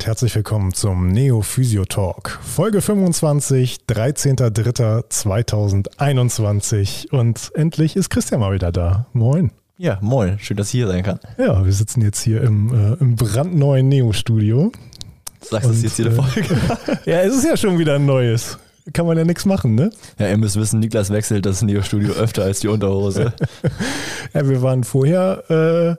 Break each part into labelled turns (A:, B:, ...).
A: und herzlich willkommen zum Neo Physio Talk. Folge 25, 13.03.2021 und endlich ist Christian mal wieder da. Moin.
B: Ja, moin. Schön, dass ich hier sein kann.
A: Ja, wir sitzen jetzt hier im, äh, im brandneuen Neo Studio.
B: Sagst du das jetzt jede
A: äh,
B: Folge?
A: ja, es ist ja schon wieder ein neues. Kann man ja nichts machen, ne?
B: Ja, ihr müsst wissen, Niklas wechselt das Neo-Studio öfter als die Unterhose.
A: ja, wir waren vorher äh,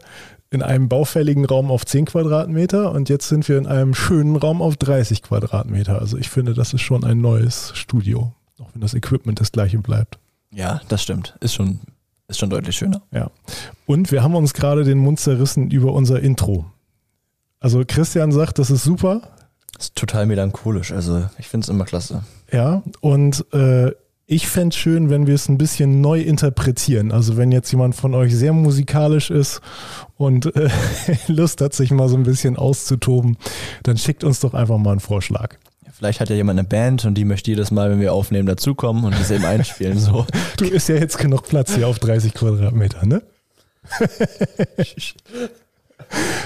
A: in einem baufälligen Raum auf 10 Quadratmeter und jetzt sind wir in einem schönen Raum auf 30 Quadratmeter. Also ich finde, das ist schon ein neues Studio, auch wenn das Equipment das gleiche bleibt.
B: Ja, das stimmt. Ist schon, ist schon deutlich schöner.
A: Ja. Und wir haben uns gerade den Mund zerrissen über unser Intro. Also Christian sagt, das ist super.
B: Das ist total melancholisch. Also ich finde es immer klasse.
A: Ja, und äh, ich fände es schön, wenn wir es ein bisschen neu interpretieren. Also wenn jetzt jemand von euch sehr musikalisch ist und äh, Lust hat, sich mal so ein bisschen auszutoben, dann schickt uns doch einfach mal einen Vorschlag.
B: Vielleicht hat ja jemand eine Band und die möchte jedes Mal, wenn wir aufnehmen, dazukommen und das eben einspielen. So.
A: Du ist ja jetzt genug Platz hier auf 30 Quadratmeter, ne?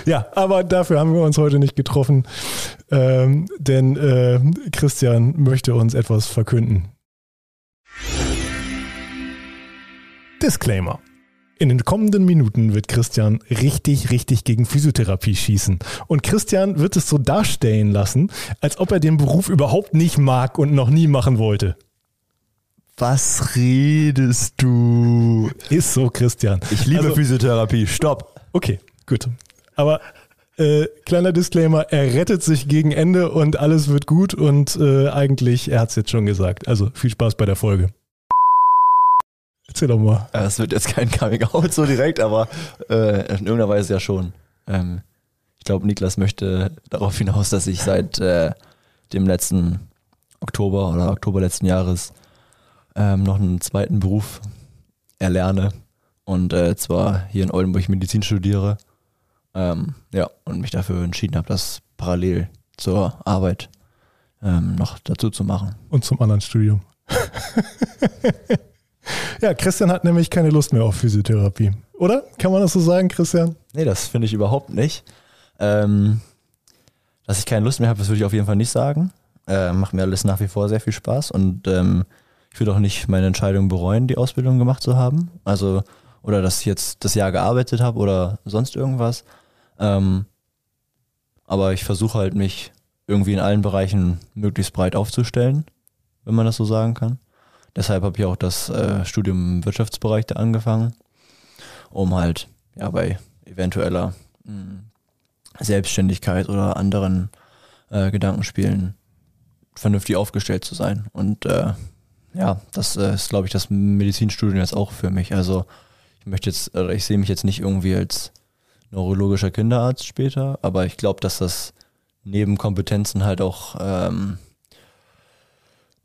A: ja, aber dafür haben wir uns heute nicht getroffen, ähm, denn äh, Christian möchte uns etwas verkünden. Disclaimer. In den kommenden Minuten wird Christian richtig, richtig gegen Physiotherapie schießen. Und Christian wird es so darstellen lassen, als ob er den Beruf überhaupt nicht mag und noch nie machen wollte.
B: Was redest du?
A: Ist so, Christian.
B: Ich liebe also, Physiotherapie. Stopp.
A: Okay, gut. Aber äh, kleiner Disclaimer, er rettet sich gegen Ende und alles wird gut und äh, eigentlich, er hat es jetzt schon gesagt. Also viel Spaß bei der Folge. Erzähl doch mal.
B: Es wird jetzt kein Coming Out so direkt, aber äh, in irgendeiner Weise ja schon. Ähm, ich glaube, Niklas möchte darauf hinaus, dass ich seit äh, dem letzten Oktober oder Oktober letzten Jahres ähm, noch einen zweiten Beruf erlerne. Und äh, zwar hier in Oldenburg Medizin studiere. Ähm, ja, und mich dafür entschieden habe, das parallel zur Arbeit ähm, noch dazu zu machen.
A: Und zum anderen Studium. Ja, Christian hat nämlich keine Lust mehr auf Physiotherapie. Oder? Kann man das so sagen, Christian?
B: Nee, das finde ich überhaupt nicht. Ähm, dass ich keine Lust mehr habe, das würde ich auf jeden Fall nicht sagen. Äh, macht mir alles nach wie vor sehr viel Spaß und ähm, ich würde auch nicht meine Entscheidung bereuen, die Ausbildung gemacht zu haben. Also, oder dass ich jetzt das Jahr gearbeitet habe oder sonst irgendwas. Ähm, aber ich versuche halt, mich irgendwie in allen Bereichen möglichst breit aufzustellen, wenn man das so sagen kann. Deshalb habe ich auch das äh, Studium im Wirtschaftsbereich da angefangen, um halt ja bei eventueller mh, hm, Selbstständigkeit oder anderen äh, Gedankenspielen vernünftig aufgestellt zu sein. Und äh, ja, das äh, ist, glaube ich, das Medizinstudium jetzt auch für mich. Also ich möchte jetzt, oder ich sehe mich jetzt nicht irgendwie als neurologischer Kinderarzt später, aber ich glaube, dass das neben Kompetenzen halt auch ähm,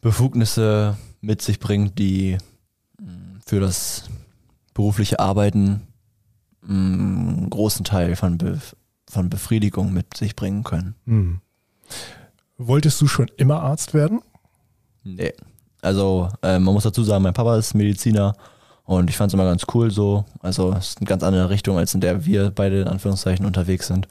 B: Befugnisse mit sich bringt, die mm, für das berufliche Arbeiten mm, einen großen Teil von, Be von Befriedigung mit sich bringen können. Hm.
A: Wolltest du schon immer Arzt werden?
B: Nee. Also äh, man muss dazu sagen, mein Papa ist Mediziner und ich fand es immer ganz cool so. Also es ist eine ganz andere Richtung, als in der wir beide in Anführungszeichen unterwegs sind.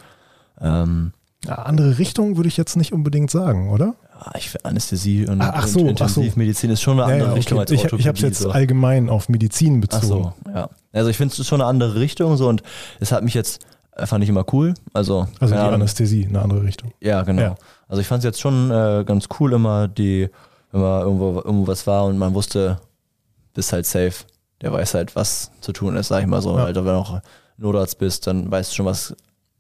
B: Ähm,
A: ja, andere Richtung würde ich jetzt nicht unbedingt sagen, oder?
B: Ja, ich finde Anästhesie und,
A: ach so,
B: und Intensivmedizin ist schon eine andere ja, okay. Richtung als
A: Ich, ich habe es jetzt so. allgemein auf Medizin bezogen.
B: Ach so, ja. Also ich finde es schon eine andere Richtung so und es hat mich jetzt, fand ich immer cool. Also,
A: also die Anästhesie, eine andere Richtung.
B: Ja, genau. Ja. Also ich fand es jetzt schon äh, ganz cool immer, die, wenn man irgendwo, irgendwo was war und man wusste, bist halt safe. Der weiß halt, was zu tun ist, sag ich mal so. Ja. Also wenn du auch Notarzt bist, dann weißt du schon, was,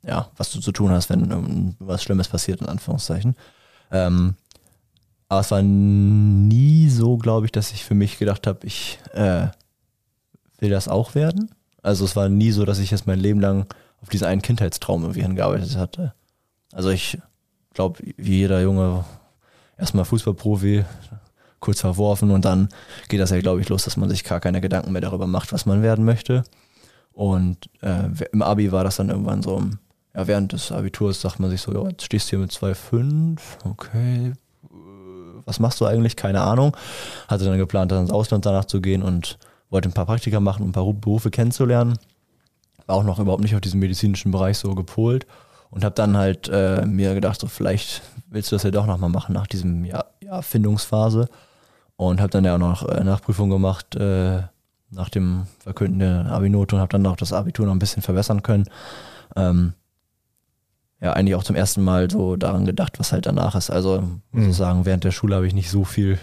B: ja, was du zu tun hast, wenn um, was Schlimmes passiert, in Anführungszeichen. Ähm, aber es war nie so, glaube ich, dass ich für mich gedacht habe, ich äh, will das auch werden. Also es war nie so, dass ich jetzt mein Leben lang auf diesen einen Kindheitstraum irgendwie hingearbeitet hatte. Also ich glaube, wie jeder Junge, erstmal Fußballprofi, kurz verworfen und dann geht das ja, glaube ich, los, dass man sich gar keine Gedanken mehr darüber macht, was man werden möchte. Und äh, im Abi war das dann irgendwann so, ja, während des Abiturs sagt man sich so, ja, jetzt stehst du hier mit 2,5, okay, was machst du eigentlich? Keine Ahnung. Hatte dann geplant, dann ins Ausland danach zu gehen und wollte ein paar Praktika machen, um ein paar Berufe kennenzulernen. War auch noch überhaupt nicht auf diesem medizinischen Bereich so gepolt. und habe dann halt äh, mir gedacht, so vielleicht willst du das ja doch nochmal machen nach diesem Jahr, Jahr Findungsphase und habe dann ja auch noch äh, Nachprüfung gemacht äh, nach dem Verkünden der und habe dann auch das Abitur noch ein bisschen verbessern können. Ähm, ja, eigentlich auch zum ersten Mal so daran gedacht, was halt danach ist. Also muss ich mhm. sagen, während der Schule habe ich nicht so viel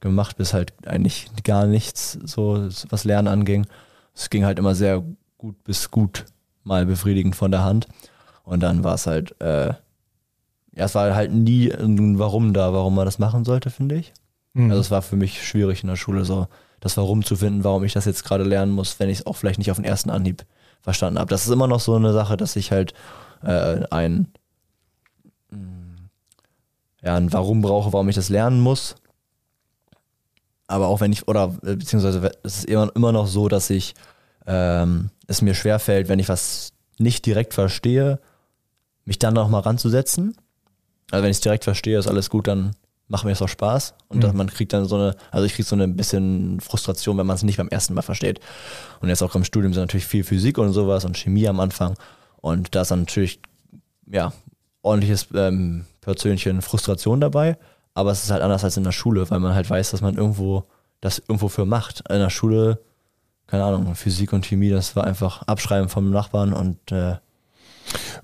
B: gemacht, bis halt eigentlich gar nichts, so was Lernen anging. Es ging halt immer sehr gut bis gut mal befriedigend von der Hand. Und dann war es halt, äh, ja, es war halt nie ein Warum da, warum man das machen sollte, finde ich. Mhm. Also es war für mich schwierig in der Schule, so das Warum zu finden, warum ich das jetzt gerade lernen muss, wenn ich es auch vielleicht nicht auf den ersten Anhieb verstanden habe. Das ist immer noch so eine Sache, dass ich halt äh, ein, ja, ein Warum brauche, warum ich das lernen muss. Aber auch wenn ich, oder beziehungsweise es ist immer, immer noch so, dass ich ähm, es mir schwerfällt, wenn ich was nicht direkt verstehe, mich dann noch mal ranzusetzen. Also wenn ich es direkt verstehe, ist alles gut, dann macht mir das auch Spaß. Und mhm. man kriegt dann so eine, also ich kriege so eine bisschen Frustration, wenn man es nicht beim ersten Mal versteht. Und jetzt auch im Studium sind natürlich viel Physik und sowas und Chemie am Anfang. Und da ist dann natürlich, ja, ordentliches ähm, Portionchen Frustration dabei. Aber es ist halt anders als in der Schule, weil man halt weiß, dass man irgendwo das irgendwo für macht. In der Schule, keine Ahnung, Physik und Chemie, das war einfach Abschreiben vom Nachbarn und äh,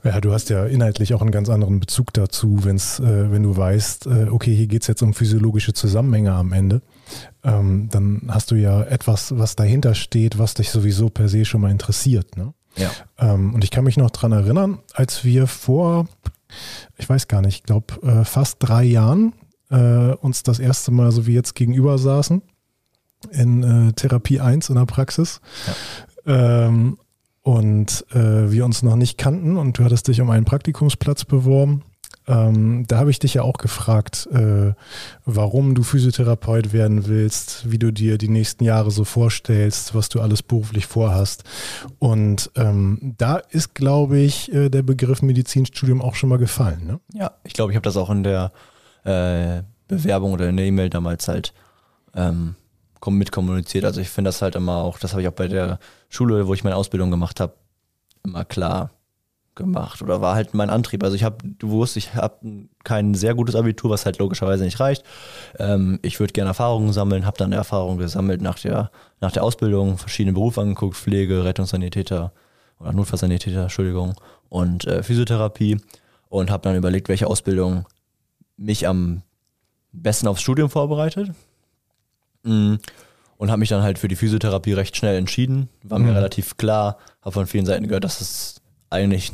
A: ja, du hast ja inhaltlich auch einen ganz anderen Bezug dazu, wenn's, äh, wenn du weißt, äh, okay, hier geht es jetzt um physiologische Zusammenhänge am Ende. Ähm, dann hast du ja etwas, was dahinter steht, was dich sowieso per se schon mal interessiert. Ne?
B: Ja.
A: Ähm, und ich kann mich noch daran erinnern, als wir vor, ich weiß gar nicht, ich glaube äh, fast drei Jahren äh, uns das erste Mal so wie jetzt gegenüber saßen in äh, Therapie 1 in der Praxis. Ja. Ähm, und äh, wir uns noch nicht kannten und du hattest dich um einen Praktikumsplatz beworben. Ähm, da habe ich dich ja auch gefragt, äh, warum du Physiotherapeut werden willst, wie du dir die nächsten Jahre so vorstellst, was du alles beruflich vorhast. Und ähm, da ist, glaube ich, äh, der Begriff Medizinstudium auch schon mal gefallen. Ne?
B: Ja, ich glaube, ich habe das auch in der äh, Bewerbung oder in der E-Mail damals halt ähm, mitkommuniziert. Also ich finde das halt immer auch, das habe ich auch bei der Schule, wo ich meine Ausbildung gemacht habe, immer klar gemacht oder war halt mein Antrieb. Also ich habe, du wusstest, ich habe kein sehr gutes Abitur, was halt logischerweise nicht reicht. Ähm, ich würde gerne Erfahrungen sammeln, habe dann Erfahrungen gesammelt nach der, nach der Ausbildung, verschiedene Berufe angeguckt, Pflege, Rettungssanitäter oder Notfallsanitäter, Entschuldigung, und äh, Physiotherapie und habe dann überlegt, welche Ausbildung mich am besten aufs Studium vorbereitet. Mm, und habe mich dann halt für die Physiotherapie recht schnell entschieden. War mir mhm. relativ klar, habe von vielen Seiten gehört, dass es eigentlich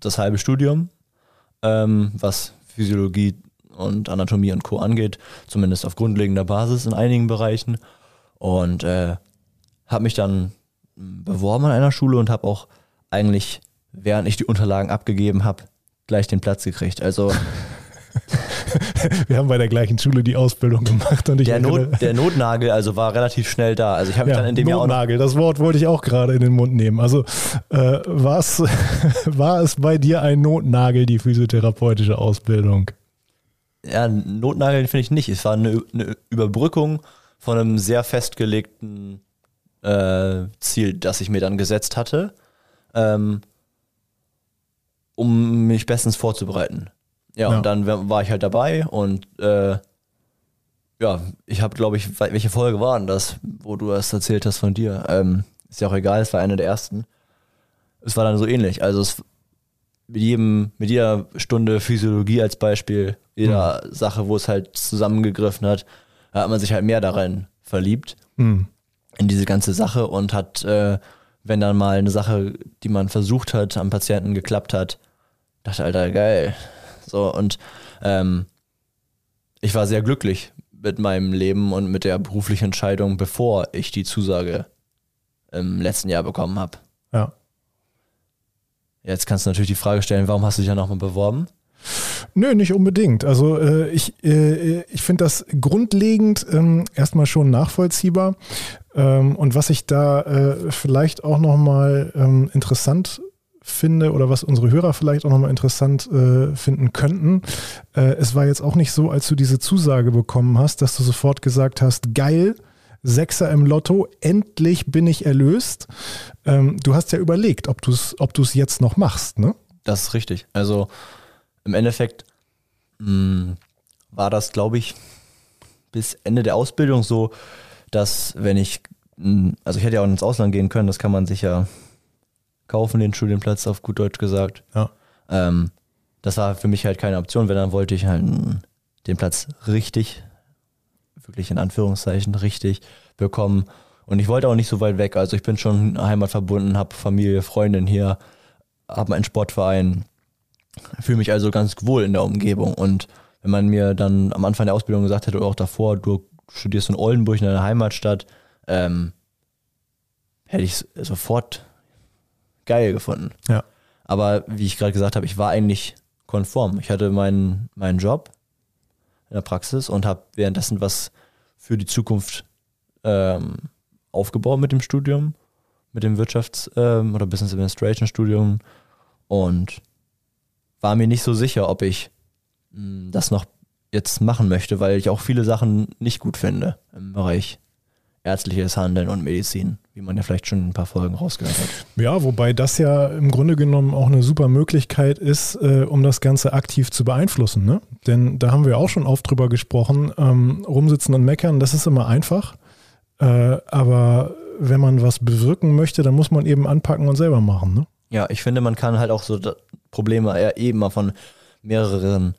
B: das halbe Studium, ähm, was Physiologie und Anatomie und Co. angeht, zumindest auf grundlegender Basis in einigen Bereichen. Und äh, habe mich dann beworben an einer Schule und habe auch eigentlich, während ich die Unterlagen abgegeben habe, gleich den Platz gekriegt. Also
A: wir haben bei der gleichen Schule die Ausbildung gemacht und ich
B: der, Not, der Notnagel also war relativ schnell da. Also ich habe ja, dann in dem
A: Notnagel, Jahr auch das Wort wollte ich auch gerade in den Mund nehmen. Also äh, was war es bei dir ein Notnagel die physiotherapeutische Ausbildung?
B: Ja, Notnagel finde ich nicht. Es war eine, eine, Überbrückung von einem sehr festgelegten äh, Ziel, das ich mir dann gesetzt hatte, ähm, um mich bestens vorzubereiten. Ja, ja, und dann war ich halt dabei und äh, ja, ich habe, glaube ich, welche Folge war denn das, wo du das erzählt hast von dir? Ähm, ist ja auch egal, es war eine der ersten. Es war dann so ähnlich. Also es, mit jedem, mit jeder Stunde Physiologie als Beispiel, jeder mhm. Sache, wo es halt zusammengegriffen hat, hat man sich halt mehr darin verliebt. Mhm. In diese ganze Sache und hat, äh, wenn dann mal eine Sache, die man versucht hat, am Patienten geklappt hat, dachte, Alter, geil, so, und ähm, ich war sehr glücklich mit meinem Leben und mit der beruflichen Entscheidung, bevor ich die Zusage im letzten Jahr bekommen habe.
A: Ja.
B: Jetzt kannst du natürlich die Frage stellen, warum hast du dich ja nochmal beworben?
A: Nö, nicht unbedingt. Also äh, ich, äh, ich finde das grundlegend ähm, erstmal schon nachvollziehbar. Ähm, und was ich da äh, vielleicht auch nochmal ähm, interessant finde oder was unsere Hörer vielleicht auch nochmal interessant äh, finden könnten. Äh, es war jetzt auch nicht so, als du diese Zusage bekommen hast, dass du sofort gesagt hast, geil, Sechser im Lotto, endlich bin ich erlöst. Ähm, du hast ja überlegt, ob du es ob jetzt noch machst, ne?
B: Das ist richtig. Also im Endeffekt mh, war das, glaube ich, bis Ende der Ausbildung so, dass wenn ich, mh, also ich hätte ja auch ins Ausland gehen können, das kann man sich ja kaufen, den Studienplatz auf gut Deutsch gesagt.
A: Ja.
B: Ähm, das war für mich halt keine Option, wenn dann wollte ich halt den Platz richtig, wirklich in Anführungszeichen richtig bekommen. Und ich wollte auch nicht so weit weg. Also ich bin schon heimatverbunden, habe Familie, Freundin hier, habe meinen Sportverein, fühle mich also ganz wohl in der Umgebung. Und wenn man mir dann am Anfang der Ausbildung gesagt hätte oder auch davor, du studierst in Oldenburg in deiner Heimatstadt, ähm, hätte ich sofort geil gefunden.
A: Ja.
B: Aber wie ich gerade gesagt habe, ich war eigentlich konform. Ich hatte meinen, meinen Job in der Praxis und habe währenddessen was für die Zukunft ähm, aufgebaut mit dem Studium, mit dem Wirtschafts- ähm, oder Business Administration Studium und war mir nicht so sicher, ob ich mh, hm, das noch jetzt machen möchte, weil ich auch viele Sachen nicht gut finde im Bereich ärztliches Handeln und Medizin, wie man ja vielleicht schon ein paar Folgen rausgehört hat.
A: Ja, wobei das ja im Grunde genommen auch eine super Möglichkeit ist, äh, um das Ganze aktiv zu beeinflussen. Ne? Denn da haben wir auch schon oft drüber gesprochen, ähm, rumsitzen und meckern, das ist immer einfach. Äh, aber wenn man was bewirken möchte, dann muss man eben anpacken und selber machen. Ne?
B: Ja, ich finde, man kann halt auch so Probleme eher eben mal von mehreren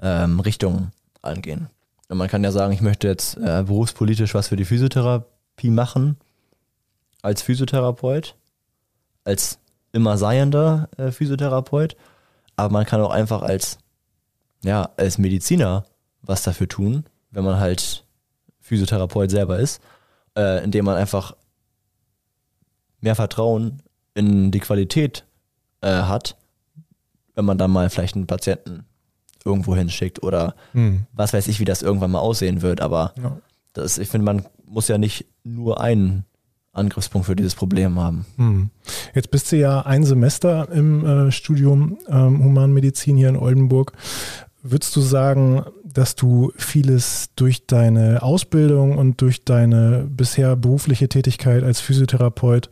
B: ähm, Richtungen angehen. Und man kann ja sagen, ich möchte jetzt äh, berufspolitisch was für die Physiotherapie machen, als Physiotherapeut, als immer seiender äh, Physiotherapeut, aber man kann auch einfach als, ja, als Mediziner was dafür tun, wenn man halt Physiotherapeut selber ist, äh, indem man einfach mehr Vertrauen in die Qualität äh, hat, wenn man dann mal vielleicht einen Patienten irgendwo hinschickt oder hm. was weiß ich, wie das irgendwann mal aussehen wird. Aber ja. das, ich finde, man muss ja nicht nur einen Angriffspunkt für dieses Problem haben.
A: Hm. Jetzt bist du ja ein Semester im äh, Studium ähm, Humanmedizin hier in Oldenburg. Würdest du sagen, dass du vieles durch deine Ausbildung und durch deine bisher berufliche Tätigkeit als Physiotherapeut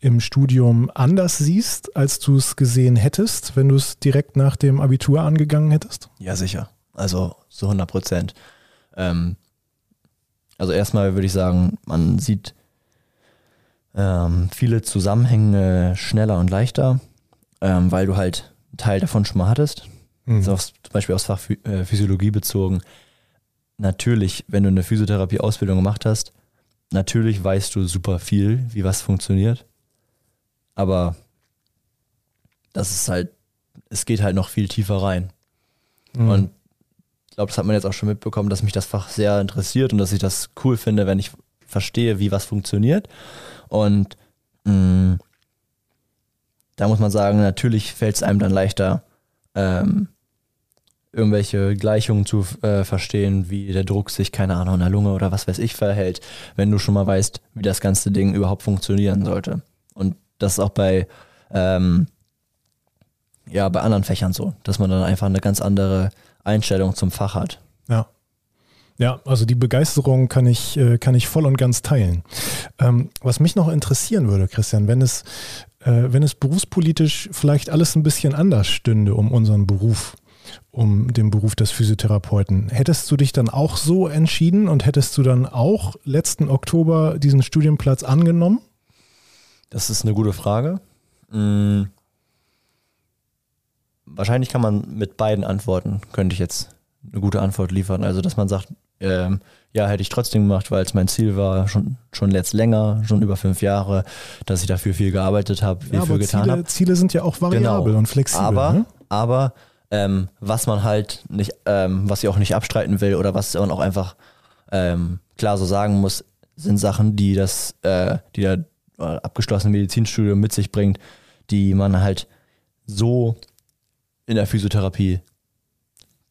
A: im Studium anders siehst, als du es gesehen hättest, wenn du es direkt nach dem Abitur angegangen hättest?
B: Ja, sicher. Also so 100 Prozent. Ähm, also erstmal würde ich sagen, man sieht ähm, viele Zusammenhänge schneller und leichter, ähm, weil du halt einen Teil davon schon mal hattest mhm. also aufs, zum Beispiel aufs Fach äh, Physiologie bezogen, natürlich, wenn du eine Physiotherapie-Ausbildung gemacht hast, natürlich weißt du super viel, wie was funktioniert. Aber das ist halt, es geht halt noch viel tiefer rein. Mhm. Und ich glaube, das hat man jetzt auch schon mitbekommen, dass mich das Fach sehr interessiert und dass ich das cool finde, wenn ich verstehe, wie was funktioniert. Und mh, mm, da muss man sagen, natürlich fällt es einem dann leichter, ähm, irgendwelche Gleichungen zu äh, verstehen, wie der Druck sich, keine Ahnung, in der Lunge oder was weiß ich verhält, wenn du schon mal weißt, wie das ganze Ding überhaupt funktionieren sollte. Und das ist auch bei, ähm, ja, bei anderen Fächern so, dass man dann einfach eine ganz andere Einstellung zum Fach hat.
A: Ja. Ja, also die Begeisterung kann ich, äh, kann ich voll und ganz teilen. Ähm, was mich noch interessieren würde, Christian, wenn es, äh, wenn es berufspolitisch vielleicht alles ein bisschen anders stünde um unseren Beruf, um den Beruf des Physiotherapeuten. Hättest du dich dann auch so entschieden und hättest du dann auch letzten Oktober diesen Studienplatz angenommen?
B: Das ist eine gute Frage. Hm. Wahrscheinlich kann man mit beiden Antworten, könnte ich jetzt eine gute Antwort liefern. Also, dass man sagt, ähm, ja, hätte ich trotzdem gemacht, weil es mein Ziel war, schon, schon letzt länger, schon über fünf Jahre, dass ich dafür viel gearbeitet habe, viel ja, für getan habe.
A: Ziele sind ja auch variabel genau. und flexibel.
B: Aber, ne? aber ähm, was man halt nicht, ähm, was ich auch nicht abstreiten will oder was man auch einfach ähm, klar so sagen muss, sind Sachen, die das, äh, die der äh, abgeschlossene Medizinstudium mit sich bringt, die man halt so in der Physiotherapie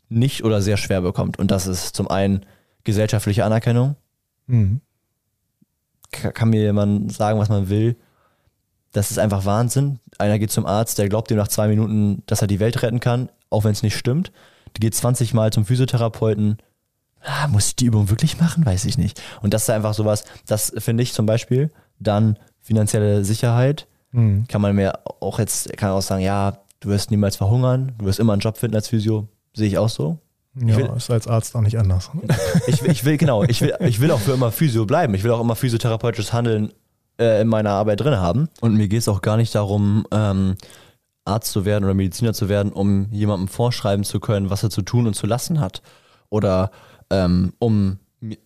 B: nicht oder sehr schwer bekommt. Und das ist zum einen gesellschaftliche Anerkennung. Mhm. Kann mir jemand sagen, was man will. Das ist einfach Wahnsinn. Einer geht zum Arzt, der glaubt ihm nach zwei Minuten, dass er die Welt retten kann auch wenn es nicht stimmt. Die geht 20 Mal zum Physiotherapeuten. Ah, muss ich die Übung wirklich machen? Weiß ich nicht. Und das ist einfach sowas, das finde ich zum Beispiel. Dann finanzielle Sicherheit. Mhm. Kann man mir auch jetzt, kann auch sagen, ja, du wirst niemals verhungern, du wirst immer einen Job finden als Physio, sehe ich auch so.
A: Ja,
B: will-
A: ist als Arzt auch nicht anders.
B: Ich, will- ich will, genau, ich will, ich will auch für immer Physio bleiben. Ich will auch immer physiotherapeutisches Handeln äh, in meiner Arbeit drin haben. Und mir geht es auch gar nicht darum, ähm, Arzt zu werden oder Mediziner zu werden, um jemandem vorschreiben zu können, was er zu tun und zu lassen hat. Oder ähm, um mi-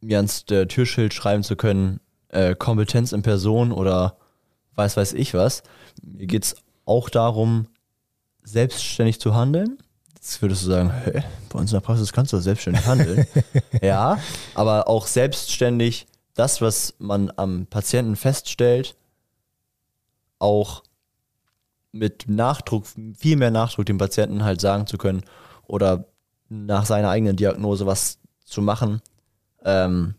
B: mir ans äh, Türschild schreiben zu können, äh, Kompetenz in Person oder weiß weiß ich was. Mir geht es auch darum, selbstständig zu handeln. Jetzt würdest du sagen, hä, bei uns in der Praxis kannst du selbstständig handeln. ja, aber auch selbstständig das, was man am Patienten feststellt, auch mit Nachdruck, viel mehr Nachdruck dem Patienten halt sagen zu können oder nach seiner eigenen Diagnose was zu machen, ähm,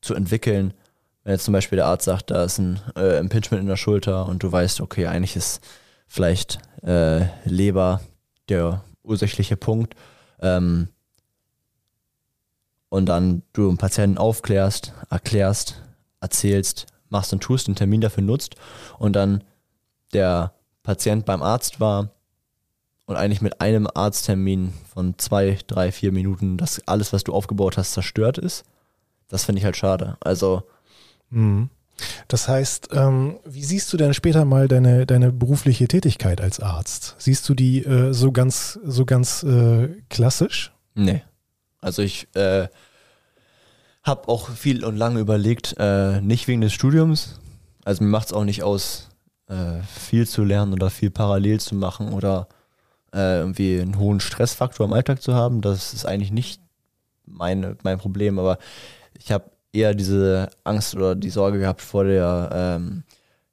B: zu entwickeln. Wenn jetzt zum Beispiel der Arzt sagt, da ist ein äh, Impingement in der Schulter und du weißt, okay, eigentlich ist vielleicht äh, Leber der ursächliche Punkt. Ähm, und dann du einen Patienten aufklärst, erklärst, erzählst, machst und tust, einen Termin dafür nutzt und dann der Patient beim Arzt war und eigentlich mit einem Arzttermin von zwei, drei, vier Minuten das alles, was du aufgebaut hast, zerstört ist. Das finde ich halt schade. Also
A: Mhm. Das heißt, ähm, wie siehst du denn später mal deine, deine berufliche Tätigkeit als Arzt? Siehst du die äh, so ganz, so ganz äh, klassisch?
B: Nee. Also ich äh, habe auch viel und lange überlegt, äh, nicht wegen des Studiums. Also mir macht es auch nicht aus, äh, viel zu lernen oder viel parallel zu machen oder äh, irgendwie einen hohen Stressfaktor im Alltag zu haben. Das ist eigentlich nicht meine, mein Problem, aber ich habe eher diese Angst oder die Sorge gehabt vor der, ähm,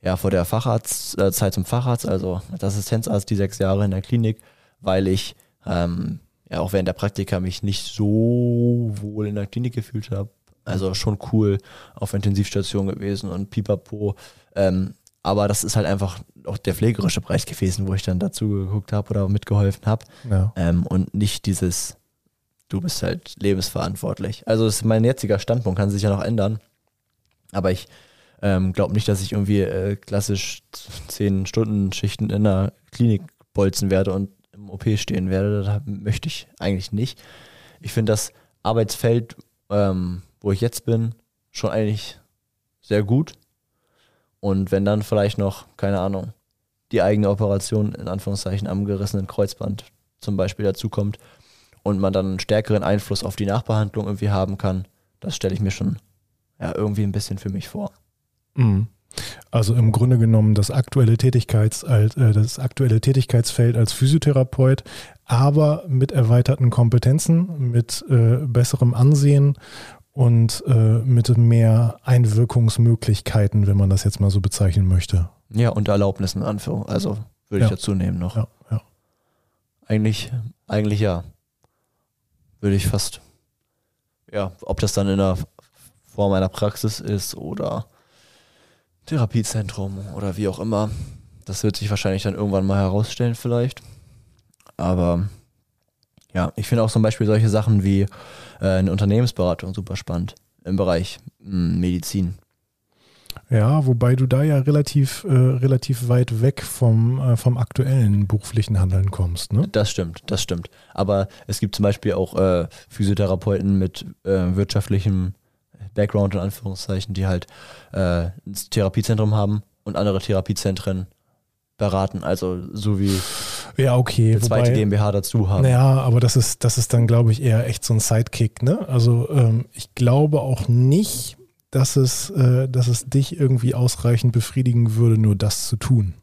B: ja, vor der Facharzt, äh, Zeit zum Facharzt, also als Assistenzarzt die sechs Jahre in der Klinik, weil ich ähm, ja auch während der Praktika mich nicht so wohl in der Klinik gefühlt habe. Also schon cool auf Intensivstation gewesen und pipapo. Ähm, aber das ist halt einfach auch der pflegerische Bereich gewesen, wo ich dann dazu geguckt habe oder mitgeholfen habe.
A: Ja.
B: Ähm, und nicht dieses, du bist halt lebensverantwortlich. Also das ist mein jetziger Standpunkt, kann sich ja noch ändern. Aber ich ähm, glaube nicht, dass ich irgendwie äh, klassisch 10 Stunden Schichten in der Klinik bolzen werde und im OP stehen werde. Das möchte ich eigentlich nicht. Ich finde das Arbeitsfeld, ähm, wo ich jetzt bin, schon eigentlich sehr gut. Und wenn dann vielleicht noch, keine Ahnung, die eigene Operation in Anführungszeichen am gerissenen Kreuzband zum Beispiel dazukommt und man dann einen stärkeren Einfluss auf die Nachbehandlung irgendwie haben kann, das stelle ich mir schon ja, irgendwie ein bisschen für mich vor.
A: Mhm. Also im Grunde genommen das aktuelle, Tätigkeits, äh, das aktuelle Tätigkeitsfeld als Physiotherapeut, aber mit erweiterten Kompetenzen, mit äh, besserem Ansehen und äh, mit mehr Einwirkungsmöglichkeiten, wenn man das jetzt mal so bezeichnen möchte.
B: Ja, und Erlaubnissen in Anführung, also würde
A: Ja.
B: ich dazu nehmen noch.
A: Ja, ja.
B: Eigentlich, eigentlich ja. Würde ich fast, ja, ob das dann in der Form einer Praxis ist oder Therapiezentrum oder wie auch immer, das wird sich wahrscheinlich dann irgendwann mal herausstellen vielleicht. Aber ja, ich finde auch zum Beispiel solche Sachen wie äh, eine Unternehmensberatung super spannend im Bereich mh, Medizin.
A: Ja, wobei du da ja relativ, äh, relativ weit weg vom, äh, vom aktuellen beruflichen Handeln kommst. Ne?
B: Das stimmt, das stimmt. Aber es gibt zum Beispiel auch äh, Physiotherapeuten mit äh, wirtschaftlichem Background, in Anführungszeichen, die halt äh, ein Therapiezentrum haben und andere Therapiezentren beraten, also so wie
A: Ja, okay.
B: eine zweite
A: wobei-
B: GmbH dazu haben.
A: Naja, aber das ist, das ist dann, glaube ich, eher echt so ein Sidekick, ne? Also ähm, ich glaube auch nicht, dass es, äh, dass es dich irgendwie ausreichend befriedigen würde, nur das zu tun.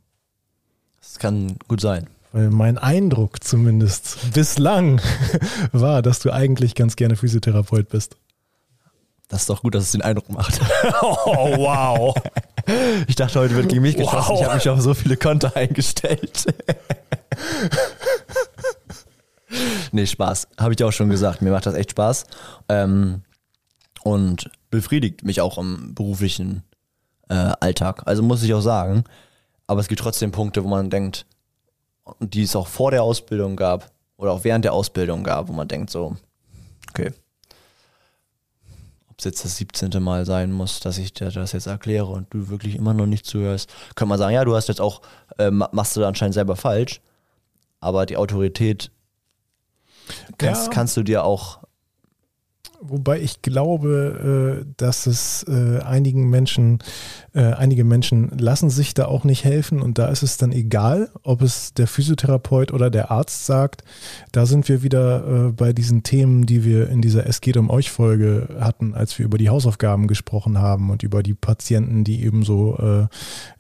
B: Das kann gut sein.
A: Weil mein Eindruck zumindest bislang war, dass du eigentlich ganz gerne Physiotherapeut bist.
B: Das ist doch gut, dass es den Eindruck macht. oh, wow. Ich dachte, heute wird gegen mich geschossen.
A: Wow.
B: Ich habe mich auf so viele Konter eingestellt. nee, Spaß. Habe ich auch schon gesagt. Mir macht das echt Spaß. Ähm, und befriedigt mich auch im beruflichen äh, Alltag. Also muss ich auch sagen. Aber es gibt trotzdem Punkte, wo man denkt, die es auch vor der Ausbildung gab oder auch während der Ausbildung gab, wo man denkt so, okay, ob es jetzt das 17. Mal sein muss, dass ich dir das jetzt erkläre und du wirklich immer noch nicht zuhörst, könnte man sagen, ja, du hast jetzt auch, äh, ma- machst du anscheinend selber falsch. aber die Autorität kannst,
A: Ja.
B: kannst du dir auch
A: Wobei ich glaube, äh, dass es äh, einigen Menschen, äh, einige Menschen lassen sich da auch nicht helfen und da ist es dann egal, ob es der Physiotherapeut oder der Arzt sagt. Da sind wir wieder bei diesen Themen, die wir in dieser Es geht um euch Folge hatten, als wir über die Hausaufgaben gesprochen haben und über die Patienten, die eben so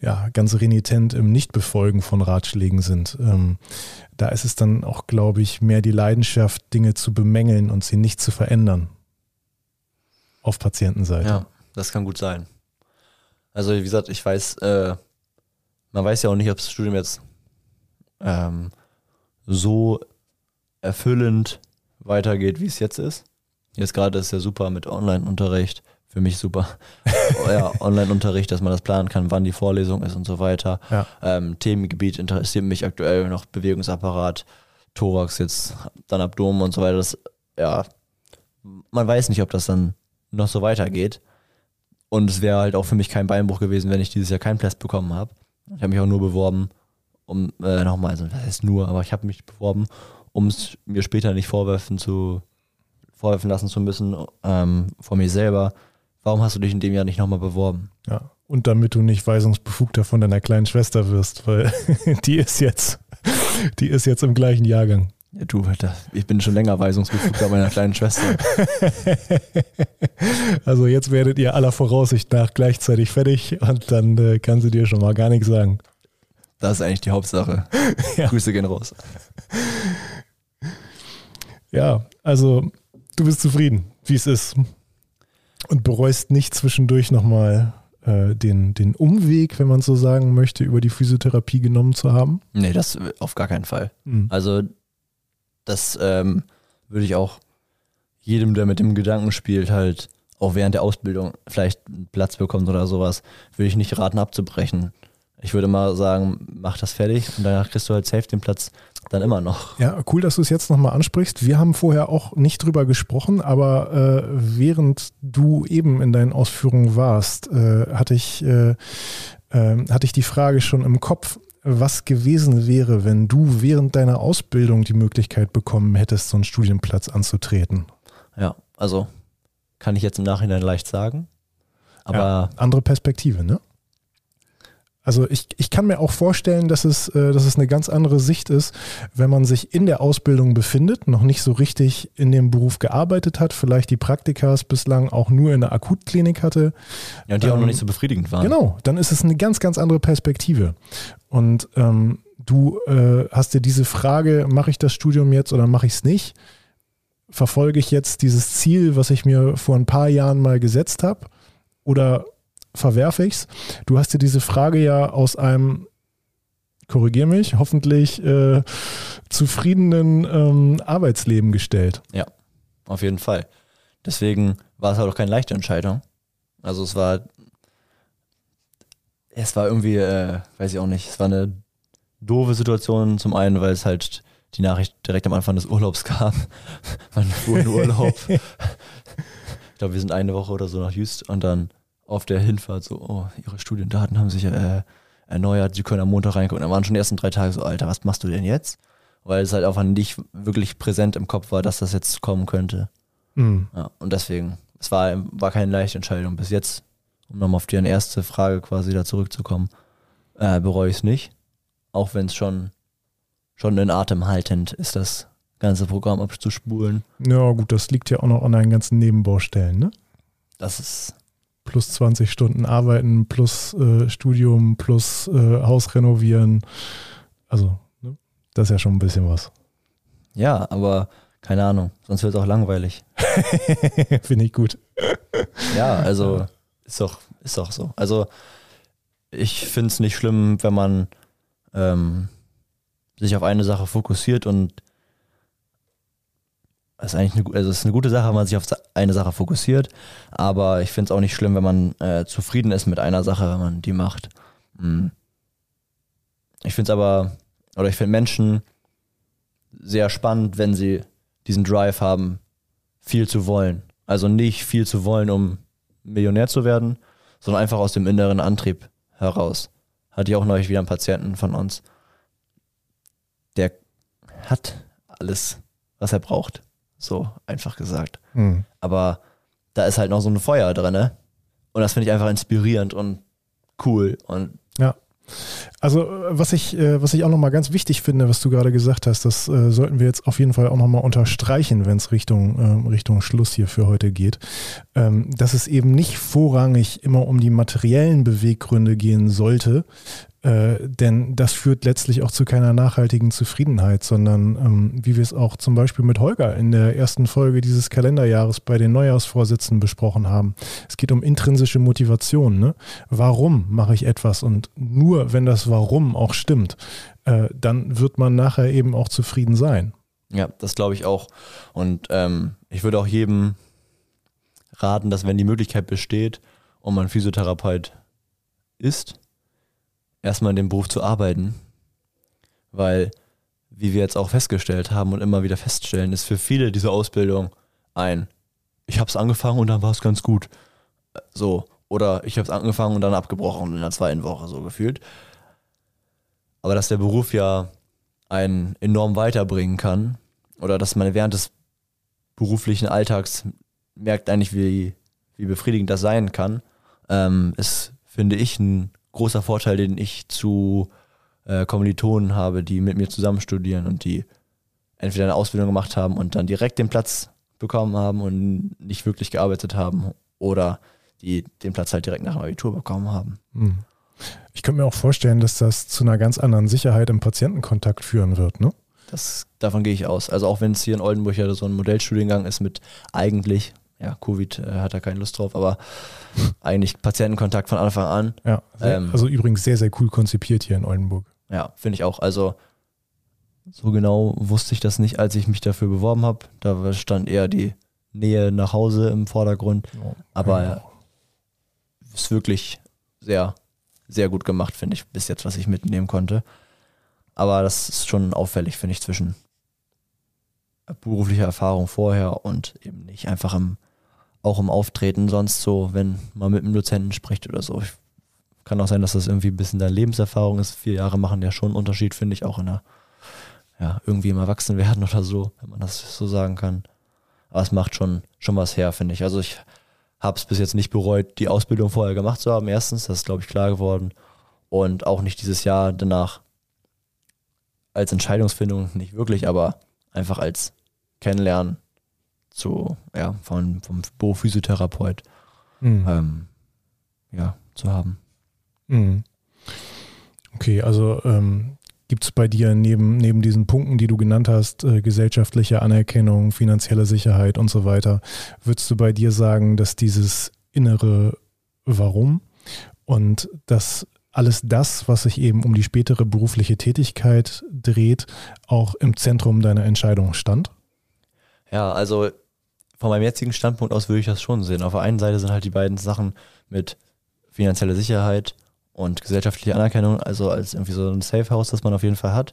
A: ja, ganz renitent im Nichtbefolgen von Ratschlägen sind. Ähm, da ist es dann auch, glaube ich, mehr die Leidenschaft, Dinge zu bemängeln und sie nicht zu verändern. Auf Patientenseite.
B: Ja, das kann gut sein. Also wie gesagt, ich weiß, äh, man weiß ja auch nicht, ob das Studium jetzt ähm, so erfüllend weitergeht, wie es jetzt ist. Jetzt gerade ist ja super mit Online-Unterricht. Für mich super. ja, Online-Unterricht, dass man das planen kann, wann die Vorlesung ist und so weiter.
A: Ja.
B: Ähm, Themengebiet interessiert mich aktuell noch Bewegungsapparat, Thorax, jetzt dann Abdomen und so weiter. Das, ja, man weiß nicht, ob das dann noch so weitergeht. Und es wäre halt auch für mich kein Beinbruch gewesen, wenn ich dieses Jahr keinen Platz bekommen habe. Ich habe mich auch nur beworben, um äh, nochmal, also das heißt nur, aber ich habe mich beworben, um es mir später nicht vorwerfen zu vorwerfen lassen zu müssen ähm, vor mir selber. Warum hast du dich in dem Jahr nicht nochmal beworben?
A: Ja. Und damit du nicht weisungsbefugter von deiner kleinen Schwester wirst, weil die ist jetzt, die ist jetzt im gleichen Jahrgang.
B: Du, ich bin schon länger weisungsbefugt bei meiner kleinen Schwester.
A: Also jetzt werdet ihr aller Voraussicht nach gleichzeitig fertig und dann äh, kann sie dir schon mal gar nichts sagen.
B: Das ist eigentlich die Hauptsache.
A: Ja.
B: Grüße gehen raus.
A: Ja, also du bist zufrieden, wie es ist. Und bereust nicht zwischendurch nochmal äh, den, den Umweg, wenn man so sagen möchte, über die Physiotherapie genommen zu haben.
B: Nee, das auf gar keinen Fall.
A: Mhm.
B: Also, das ähm, würde ich auch jedem, der mit dem Gedanken spielt, halt auch während der Ausbildung vielleicht einen Platz bekommt oder sowas, würde ich nicht raten abzubrechen. Ich würde mal sagen, mach das fertig und danach kriegst du halt safe den Platz dann immer noch.
A: Ja, cool, dass du es jetzt nochmal ansprichst. Wir haben vorher auch nicht drüber gesprochen, aber äh, während du eben in deinen Ausführungen warst, äh, hatte, ich, äh, äh, hatte ich die Frage schon im Kopf, was gewesen wäre, wenn du während deiner Ausbildung die Möglichkeit bekommen hättest, so einen Studienplatz anzutreten.
B: Ja, also kann ich jetzt im Nachhinein leicht sagen. Aber
A: ja, andere Perspektive, ne? Also ich, ich kann mir auch vorstellen, dass es, äh, dass es eine ganz andere Sicht ist, wenn man sich in der Ausbildung befindet, noch nicht so richtig in dem Beruf gearbeitet hat, vielleicht die Praktikas bislang auch nur in der Akutklinik hatte.
B: ja, und die auch
A: ähm,
B: noch nicht so befriedigend waren.
A: Genau, dann ist es eine ganz, ganz andere Perspektive. Und ähm, du äh, hast dir diese Frage, mache ich das Studium jetzt oder mache ich es nicht? Verfolge ich jetzt dieses Ziel, was ich mir vor ein paar Jahren mal gesetzt habe? Oder verwerfe ich es? Du hast dir diese Frage ja aus einem, korrigier mich, hoffentlich äh, zufriedenen ähm, Arbeitsleben gestellt.
B: Auf jeden Fall. Deswegen war es halt auch keine leichte Entscheidung. Also es war, es war irgendwie, äh, weiß ich auch nicht, es war eine doofe Situation zum einen, weil es halt die Nachricht direkt am Anfang des Urlaubs kam. Man fuhr in Urlaub. ich glaube, wir sind eine Woche oder so nach Houston und dann auf der Hinfahrt so, oh, ihre Studiendaten haben sich äh, erneuert, sie können am Montag reingucken. Da waren schon die ersten drei Tage so, Alter, was machst du denn jetzt? Weil es halt einfach nicht wirklich präsent im Kopf war, dass das jetzt kommen könnte.
A: Mhm.
B: Ja, und deswegen, es war, war keine leichte Entscheidung bis jetzt, um nochmal auf die erste Frage quasi da zurückzukommen, äh, bereue ich es nicht. Auch wenn es schon, schon in Atem haltend ist, das ganze Programm abzuspulen.
A: Ja, gut, das liegt ja auch noch an deinen ganzen Nebenbaustellen, ne?
B: Das ist,
A: plus 20 Stunden arbeiten, plus äh, Studium, plus äh, Haus renovieren. Also, ne? das ist ja schon ein bisschen was.
B: ja, aber keine Ahnung, sonst wird es auch langweilig.
A: Finde ich gut.
B: Ja, also ist doch, ist doch so. Also ich finde es nicht schlimm, wenn man ähm, sich auf eine Sache fokussiert und das ist eigentlich eine, also es ist eine gute Sache, wenn man sich auf eine Sache fokussiert, aber ich finde es auch nicht schlimm, wenn man äh, zufrieden ist mit einer Sache, wenn man die macht. Mm. Ich finde es aber, oder ich finde Menschen sehr spannend, wenn sie diesen Drive haben, viel zu wollen. Also nicht viel zu wollen, um Millionär zu werden, sondern einfach aus dem inneren Antrieb heraus. Hatte ich auch neulich wieder einen Patienten von uns, der hat alles, was er braucht. So einfach gesagt.
A: Mhm.
B: Aber da ist halt noch so ein Feuer drin, ne? Und das finde ich einfach inspirierend und cool. Und
A: Ja. Also äh, was ich, äh, was ich auch nochmal ganz wichtig finde, was du gerade gesagt hast, das äh, sollten wir jetzt auf jeden Fall auch nochmal unterstreichen, wenn es Richtung, ähm, Richtung Schluss hier für heute geht, ähm, dass es eben nicht vorrangig immer um die materiellen Beweggründe gehen sollte, äh, denn das führt letztlich auch zu keiner nachhaltigen Zufriedenheit, sondern ähm, wie wir es auch zum Beispiel mit Holger in der ersten Folge dieses Kalenderjahres bei den Neujahrsvorsitzen besprochen haben. Es geht um intrinsische Motivation. Ne? Warum mache ich etwas? Und nur wenn das Warum auch stimmt, äh, dann wird man nachher eben auch zufrieden sein.
B: ja, das glaube ich auch. Und ähm, ich würde auch jedem raten, dass wenn die Möglichkeit besteht und man Physiotherapeut ist, erstmal in dem Beruf zu arbeiten. Weil, wie wir jetzt auch festgestellt haben und immer wieder feststellen, ist für viele diese Ausbildung ein, ich habe es angefangen und dann war es ganz gut. So. Oder ich habe es angefangen und dann abgebrochen in der zweiten Woche, so gefühlt. Aber dass der Beruf ja einen enorm weiterbringen kann oder dass man während des beruflichen Alltags merkt eigentlich, wie, wie befriedigend das sein kann, ähm, ist, finde ich, ein großer Vorteil, den ich zu äh, Kommilitonen habe, die mit mir zusammen studieren und die entweder eine Ausbildung gemacht haben und dann direkt den Platz bekommen haben und nicht wirklich gearbeitet haben oder die den Platz halt direkt nach dem Abitur bekommen haben.
A: Hm. Ich könnte mir auch vorstellen, dass das zu einer ganz anderen Sicherheit im Patientenkontakt führen wird. Ne?
B: Das, davon gehe ich aus. Also auch wenn es hier in Oldenburg ja so ein Modellstudiengang ist mit eigentlich, ja, Covid äh, hat da keine Lust drauf, aber eigentlich Patientenkontakt von Anfang an.
A: Ja, sehr,
B: Ähm.
A: also übrigens sehr, sehr cool konzipiert hier in Oldenburg.
B: Ja, finde ich auch. Also so genau wusste ich das nicht, als ich mich dafür beworben habe. Da stand eher die Nähe nach Hause im Vordergrund. Aber
A: Ja.
B: ist wirklich sehr, sehr gut gemacht, finde ich, bis jetzt, was ich mitnehmen konnte. Aber das ist schon auffällig, finde ich, zwischen beruflicher Erfahrung vorher und eben nicht einfach im, auch im Auftreten sonst so, wenn man mit einem Dozenten spricht oder so. Ich, kann auch sein, dass das irgendwie ein bisschen der Lebenserfahrung ist. Vier Jahre machen ja schon einen Unterschied, finde ich, auch in der, ja, irgendwie im Erwachsenwerden oder so, wenn man das so sagen kann. Aber es macht schon, schon was her, finde ich. Also ich habe es bis jetzt nicht bereut, die Ausbildung vorher gemacht zu haben. Erstens, das ist, glaube ich, klar geworden. Und auch nicht dieses Jahr danach als Entscheidungsfindung, nicht wirklich, aber einfach als Kennenlernen zu, ja, von, vom Beruf Physiotherapeut
A: Hm.
B: ähm, ja, zu haben.
A: Mhm. Okay, also ähm, gibt es bei dir neben, neben diesen Punkten, die du genannt hast, äh, gesellschaftliche Anerkennung, finanzielle Sicherheit und so weiter, würdest du bei dir sagen, dass dieses innere Warum und dass alles das, was sich eben um die spätere berufliche Tätigkeit dreht, auch im Zentrum deiner Entscheidung stand?
B: Ja, also von meinem jetzigen Standpunkt aus würde ich das schon sehen. Auf der einen Seite sind halt die beiden Sachen mit finanzieller Sicherheit und gesellschaftliche Anerkennung, also als irgendwie so ein Safe House, das man auf jeden Fall hat.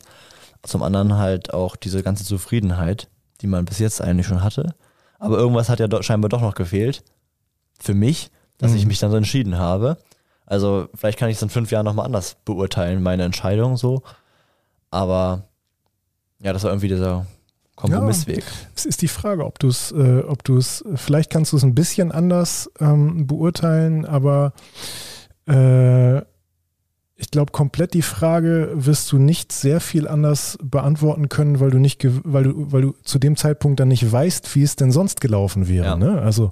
B: Zum anderen halt auch diese ganze Zufriedenheit, die man bis jetzt eigentlich schon hatte. Aber irgendwas hat ja do scheinbar doch noch gefehlt. Für mich, dass
A: Mhm.
B: ich mich dann so entschieden habe. Also vielleicht kann ich es in fünf Jahren nochmal anders beurteilen, meine Entscheidung so. Aber ja, das war irgendwie dieser Kompromissweg.
A: Es ist die Frage, ob du es, äh, ob du es, vielleicht kannst du es ein bisschen anders ähm, beurteilen, aber äh, ich glaube, komplett die Frage wirst du nicht sehr viel anders beantworten können, weil du nicht, weil du, weil du zu dem Zeitpunkt dann nicht weißt, wie es denn sonst gelaufen wäre.
B: Ja.
A: Ne? Also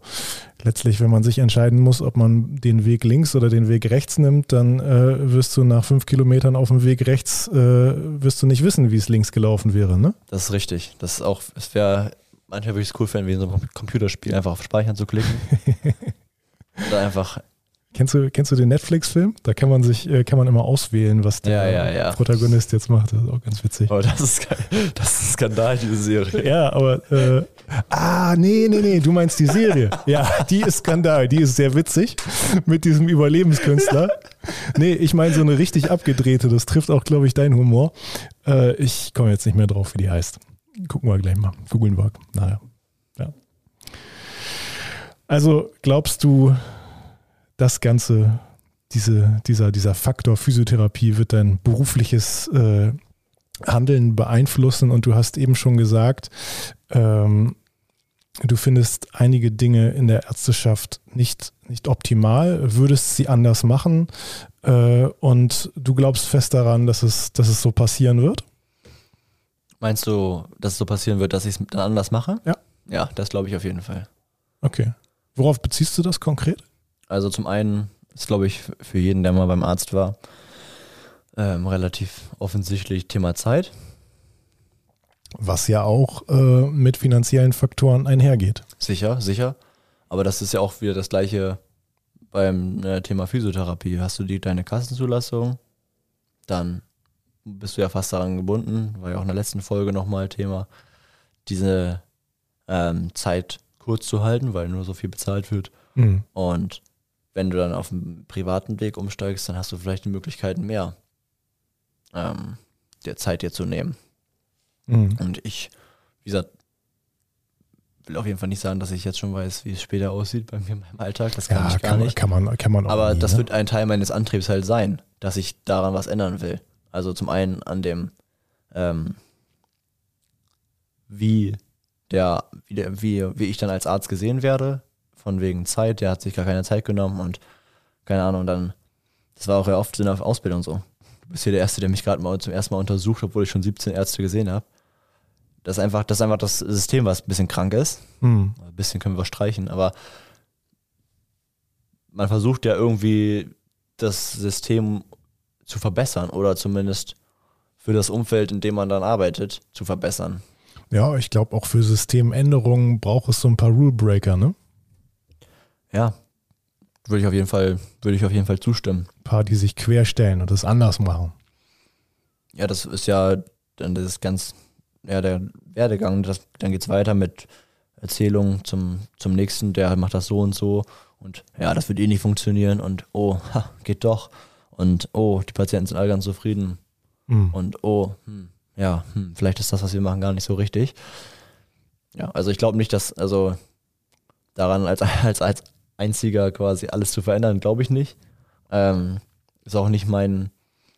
A: letztlich, wenn man sich entscheiden muss, ob man den Weg links oder den Weg rechts nimmt, dann äh, wirst du nach fünf Kilometern auf dem Weg rechts, äh, wirst du nicht wissen, wie es links gelaufen wäre. Ne?
B: Das ist richtig. Das ist auch, es wäre, manchmal würde ich es cool finden, wie in so einem Computerspiel einfach auf Speichern zu klicken. Oder einfach,
A: Kennst du, kennst du den Netflix-Film? Da kann man sich, äh, kann man immer auswählen, was der
B: Ja, ja, ja.
A: Protagonist jetzt macht. Das ist auch ganz witzig.
B: oh, das ist, das ist ein Skandal, diese Serie.
A: Ja, aber äh, ah, nee, nee, nee, du meinst die Serie. Ja, die ist Skandal, die ist sehr witzig mit diesem Überlebenskünstler. Nee, ich meine so eine richtig abgedrehte, das trifft auch, glaube ich, deinen Humor. Äh, ich komme jetzt nicht mehr drauf, wie die heißt. Gucken wir gleich mal. Googeln wir. Naja. Ja. Also glaubst du, das Ganze, diese, dieser, dieser Faktor Physiotherapie wird dein berufliches äh, Handeln beeinflussen und du hast eben schon gesagt, ähm, du findest einige Dinge in der Ärzteschaft nicht, nicht optimal, würdest sie anders machen äh, und du glaubst fest daran, dass es, dass es so passieren wird?
B: Meinst du, dass es so passieren wird, dass ich es dann anders mache?
A: Ja.
B: Ja, das glaube ich auf jeden Fall.
A: Okay. Worauf beziehst du das konkret?
B: Also zum einen ist, glaube ich, für jeden, der mal beim Arzt war, ähm, relativ offensichtlich Thema Zeit.
A: Was ja auch äh, mit finanziellen Faktoren einhergeht.
B: Sicher, sicher. Aber das ist ja auch wieder das gleiche beim äh, Thema Physiotherapie. Hast du die deine Kassenzulassung, dann bist du ja fast daran gebunden, war ja auch in der letzten Folge nochmal Thema, diese ähm, Zeit kurz zu halten, weil nur so viel bezahlt wird.
A: Mhm.
B: Und wenn du dann auf dem privaten Weg umsteigst, dann hast du vielleicht die Möglichkeit, mehr ähm, der Zeit dir zu nehmen.
A: Mhm.
B: Und ich, wie gesagt, will auf jeden Fall nicht sagen, dass ich jetzt schon weiß, wie es später aussieht bei mir in meinem Alltag. Das kann
A: Ja,
B: ich gar
A: kann
B: nicht.
A: kann man, kann man auch
B: Aber
A: nie,
B: das
A: ne?
B: wird ein Teil meines Antriebs halt sein, dass ich daran was ändern will. Also zum einen an dem, ähm, wie der, wie der, wie, wie ich dann als Arzt gesehen werde, von wegen Zeit, der hat sich gar keine Zeit genommen und keine Ahnung, dann, das war auch ja oft in der Ausbildung so. Du bist hier der Erste, der mich gerade mal zum ersten Mal untersucht, obwohl ich schon 17 Ärzte gesehen habe. Das ist einfach, das ist einfach das System, was ein bisschen krank ist.
A: Mhm.
B: Ein bisschen können wir streichen, aber man versucht ja irgendwie das System zu verbessern oder zumindest für das Umfeld, in dem man dann arbeitet, zu verbessern.
A: Ja, ich glaube auch für Systemänderungen braucht es so ein paar Rulebreaker, ne?
B: Ja, würde ich auf jeden Fall, würde ich auf jeden Fall zustimmen.
A: Ein paar, die sich querstellen und das anders machen.
B: Ja, das ist ja dann das ist ganz, ja, der Werdegang. Das, dann geht's weiter mit Erzählungen zum, zum nächsten, der macht das so und so und ja, das wird eh nicht funktionieren und oh, ha, geht doch. Und oh, die Patienten sind alle ganz zufrieden.
A: Mhm.
B: Und oh, hm, ja, hm, vielleicht ist das, was wir machen, gar nicht so richtig. Ja, also ich glaube nicht, dass, also daran als, als, als einziger quasi alles zu verändern, glaube ich nicht. Ähm, ist auch nicht mein,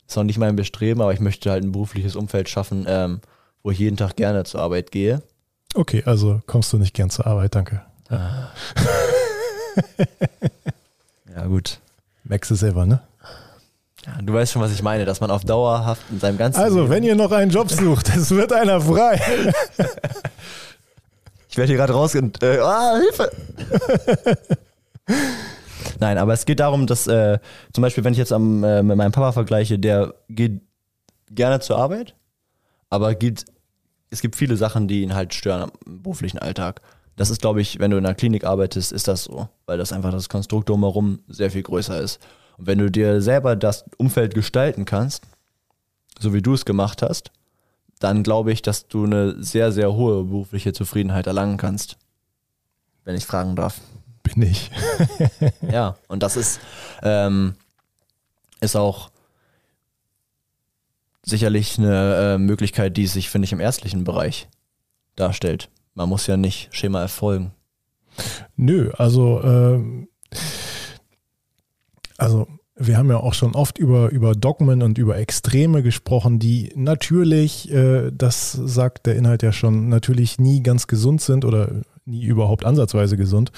B: ist auch nicht mein Bestreben, aber ich möchte halt ein berufliches Umfeld schaffen, ähm, wo ich jeden Tag gerne zur Arbeit gehe.
A: Okay, also kommst du nicht gern zur Arbeit, danke.
B: Ja, gut.
A: Merkst du selber, ne?
B: Ja, du weißt schon, was ich meine, dass man auf dauerhaft in seinem ganzen
A: Also,
B: Leben-
A: wenn ihr noch einen Job sucht, es wird einer frei.
B: Ich werde hier gerade raus und äh, ah, Hilfe! Nein, aber es geht darum, dass äh, zum Beispiel, wenn ich jetzt am, äh, mit meinem Papa vergleiche, der geht gerne zur Arbeit, aber geht, es gibt viele Sachen, die ihn halt stören am beruflichen Alltag. Das ist, glaube ich, wenn du in einer Klinik arbeitest, ist das so, weil das einfach das Konstrukt drumherum sehr viel größer ist. Und wenn du dir selber das Umfeld gestalten kannst, so wie du es gemacht hast, dann glaube ich, dass du eine sehr, sehr hohe berufliche Zufriedenheit erlangen kannst. Wenn ich fragen darf.
A: Bin ich.
B: Ja, und das ist, ähm, ist auch sicherlich eine äh, Möglichkeit, die sich, finde ich, im ärztlichen Bereich darstellt. Man muss ja nicht Schema erfolgen.
A: Nö, also, ähm, also wir haben ja auch schon oft über, über Dogmen und über Extreme gesprochen, die natürlich, äh, das sagt der Inhalt ja schon, natürlich nie ganz gesund sind oder nie überhaupt ansatzweise gesund.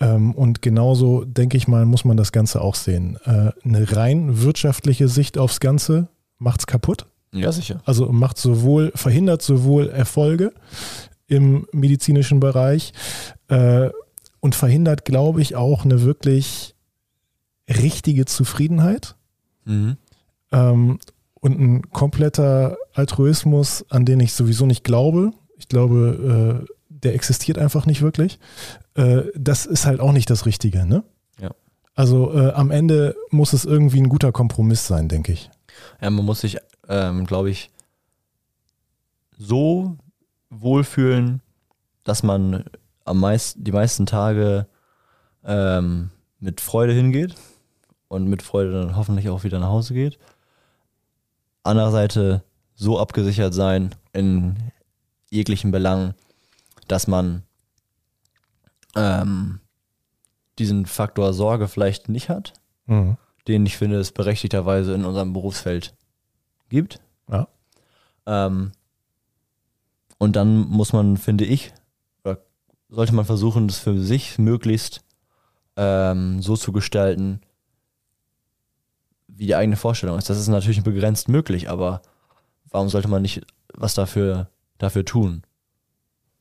A: Ähm, und genauso, denke ich mal, muss man das Ganze auch sehen. Äh, eine rein wirtschaftliche Sicht aufs Ganze macht's kaputt.
B: Ja, sicher.
A: Also macht sowohl, verhindert sowohl Erfolge im medizinischen Bereich äh, und verhindert, glaube ich, auch eine wirklich richtige Zufriedenheit
B: Mhm.
A: ähm, und ein kompletter Altruismus, an den ich sowieso nicht glaube. Ich glaube, äh, der existiert einfach nicht wirklich. Äh, das ist halt auch nicht das Richtige, ne?
B: Ja.
A: Also äh, am Ende muss es irgendwie ein guter Kompromiss sein, denke ich.
B: Ja, man muss sich, ähm, glaube ich, so wohlfühlen, dass man am meisten, die meisten Tage ähm, mit Freude hingeht und mit Freude dann hoffentlich auch wieder nach Hause geht. Andererseits so abgesichert sein in jeglichen Belangen, dass man ähm, diesen Faktor Sorge vielleicht nicht hat,
A: Mhm.
B: den ich finde, es berechtigterweise in unserem Berufsfeld gibt.
A: Ja.
B: Ähm, und dann muss man, finde ich, oder sollte man versuchen, das für sich möglichst ähm, so zu gestalten, wie die eigene Vorstellung ist. Das ist natürlich begrenzt möglich, aber warum sollte man nicht was dafür, dafür tun?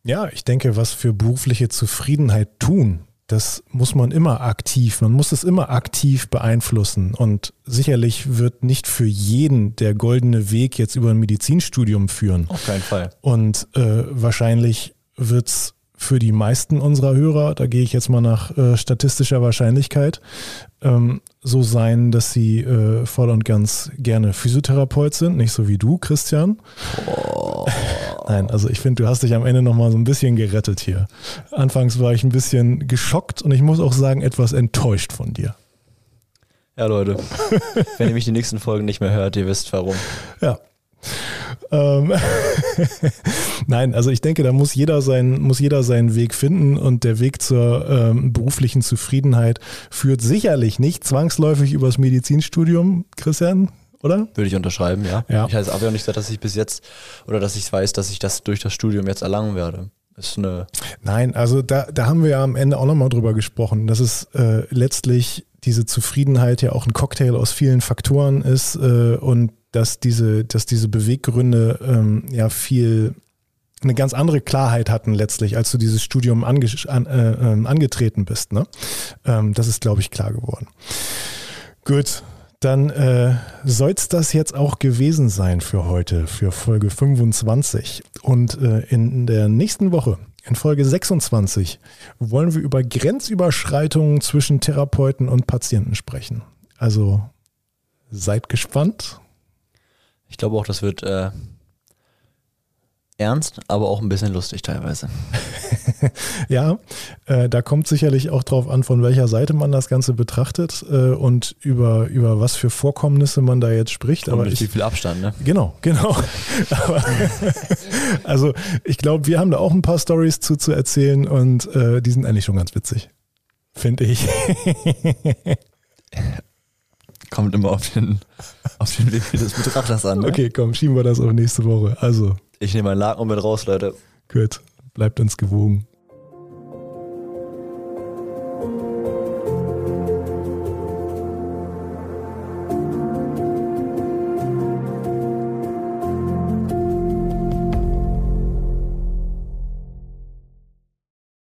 A: Ja, ich denke, was für berufliche Zufriedenheit tun, das muss man immer aktiv, man muss es immer aktiv beeinflussen. Und sicherlich wird nicht für jeden der goldene Weg jetzt über ein Medizinstudium führen.
B: Auf keinen Fall.
A: Und äh, wahrscheinlich wird es für die meisten unserer Hörer, da gehe ich jetzt mal nach äh, statistischer Wahrscheinlichkeit, ähm, so sein, dass sie äh, voll und ganz gerne Physiotherapeut sind, nicht so wie du, Christian. Oh. Nein, also ich finde, du hast dich am Ende nochmal so ein bisschen gerettet hier. Anfangs war ich ein bisschen geschockt und ich muss auch sagen, etwas enttäuscht von dir.
B: Ja, Leute, wenn ihr mich die nächsten Folgen nicht mehr hört, ihr wisst warum.
A: Ja, Nein, also ich denke, da muss jeder, sein, muss jeder seinen Weg finden und der Weg zur ähm, beruflichen Zufriedenheit führt sicherlich nicht zwangsläufig übers Medizinstudium, Christian, oder?
B: Würde ich unterschreiben, ja. ja. Ich heiße aber auch nicht dass ich bis jetzt oder dass ich weiß, dass ich das durch das Studium jetzt erlangen werde. Ist eine
A: Nein, also da, da haben wir ja am Ende auch nochmal drüber gesprochen, dass es äh, letztlich diese Zufriedenheit ja auch ein Cocktail aus vielen Faktoren ist äh, und dass diese, dass diese Beweggründe ähm, ja viel eine ganz andere Klarheit hatten letztlich, als du dieses Studium ange, an, äh, ähm, angetreten bist. Ne? Ähm, das ist, glaube ich, klar geworden. Gut, dann äh, soll es das jetzt auch gewesen sein für heute, für Folge 25. Und äh, in der nächsten Woche, in Folge 26, wollen wir über Grenzüberschreitungen zwischen Therapeuten und Patienten sprechen. Also seid gespannt
B: ich glaube auch, das wird äh, ernst, aber auch ein bisschen lustig teilweise.
A: ja, äh, da kommt sicherlich auch drauf an, von welcher Seite man das Ganze betrachtet äh, und über, über was für Vorkommnisse man da jetzt spricht.
B: Und aber mit wie viel Abstand, ne?
A: Genau, genau. aber, also ich glaube, wir haben da auch ein paar Stories zu, zu erzählen und äh, die sind eigentlich schon ganz witzig. Finde ich.
B: Kommt immer auf den, auf den Weg des Betrachters an. Ne?
A: Okay, komm, schieben wir das auf nächste Woche. Also.
B: Ich nehme meinen Laken und bin raus, Leute.
A: Gut, bleibt uns gewogen.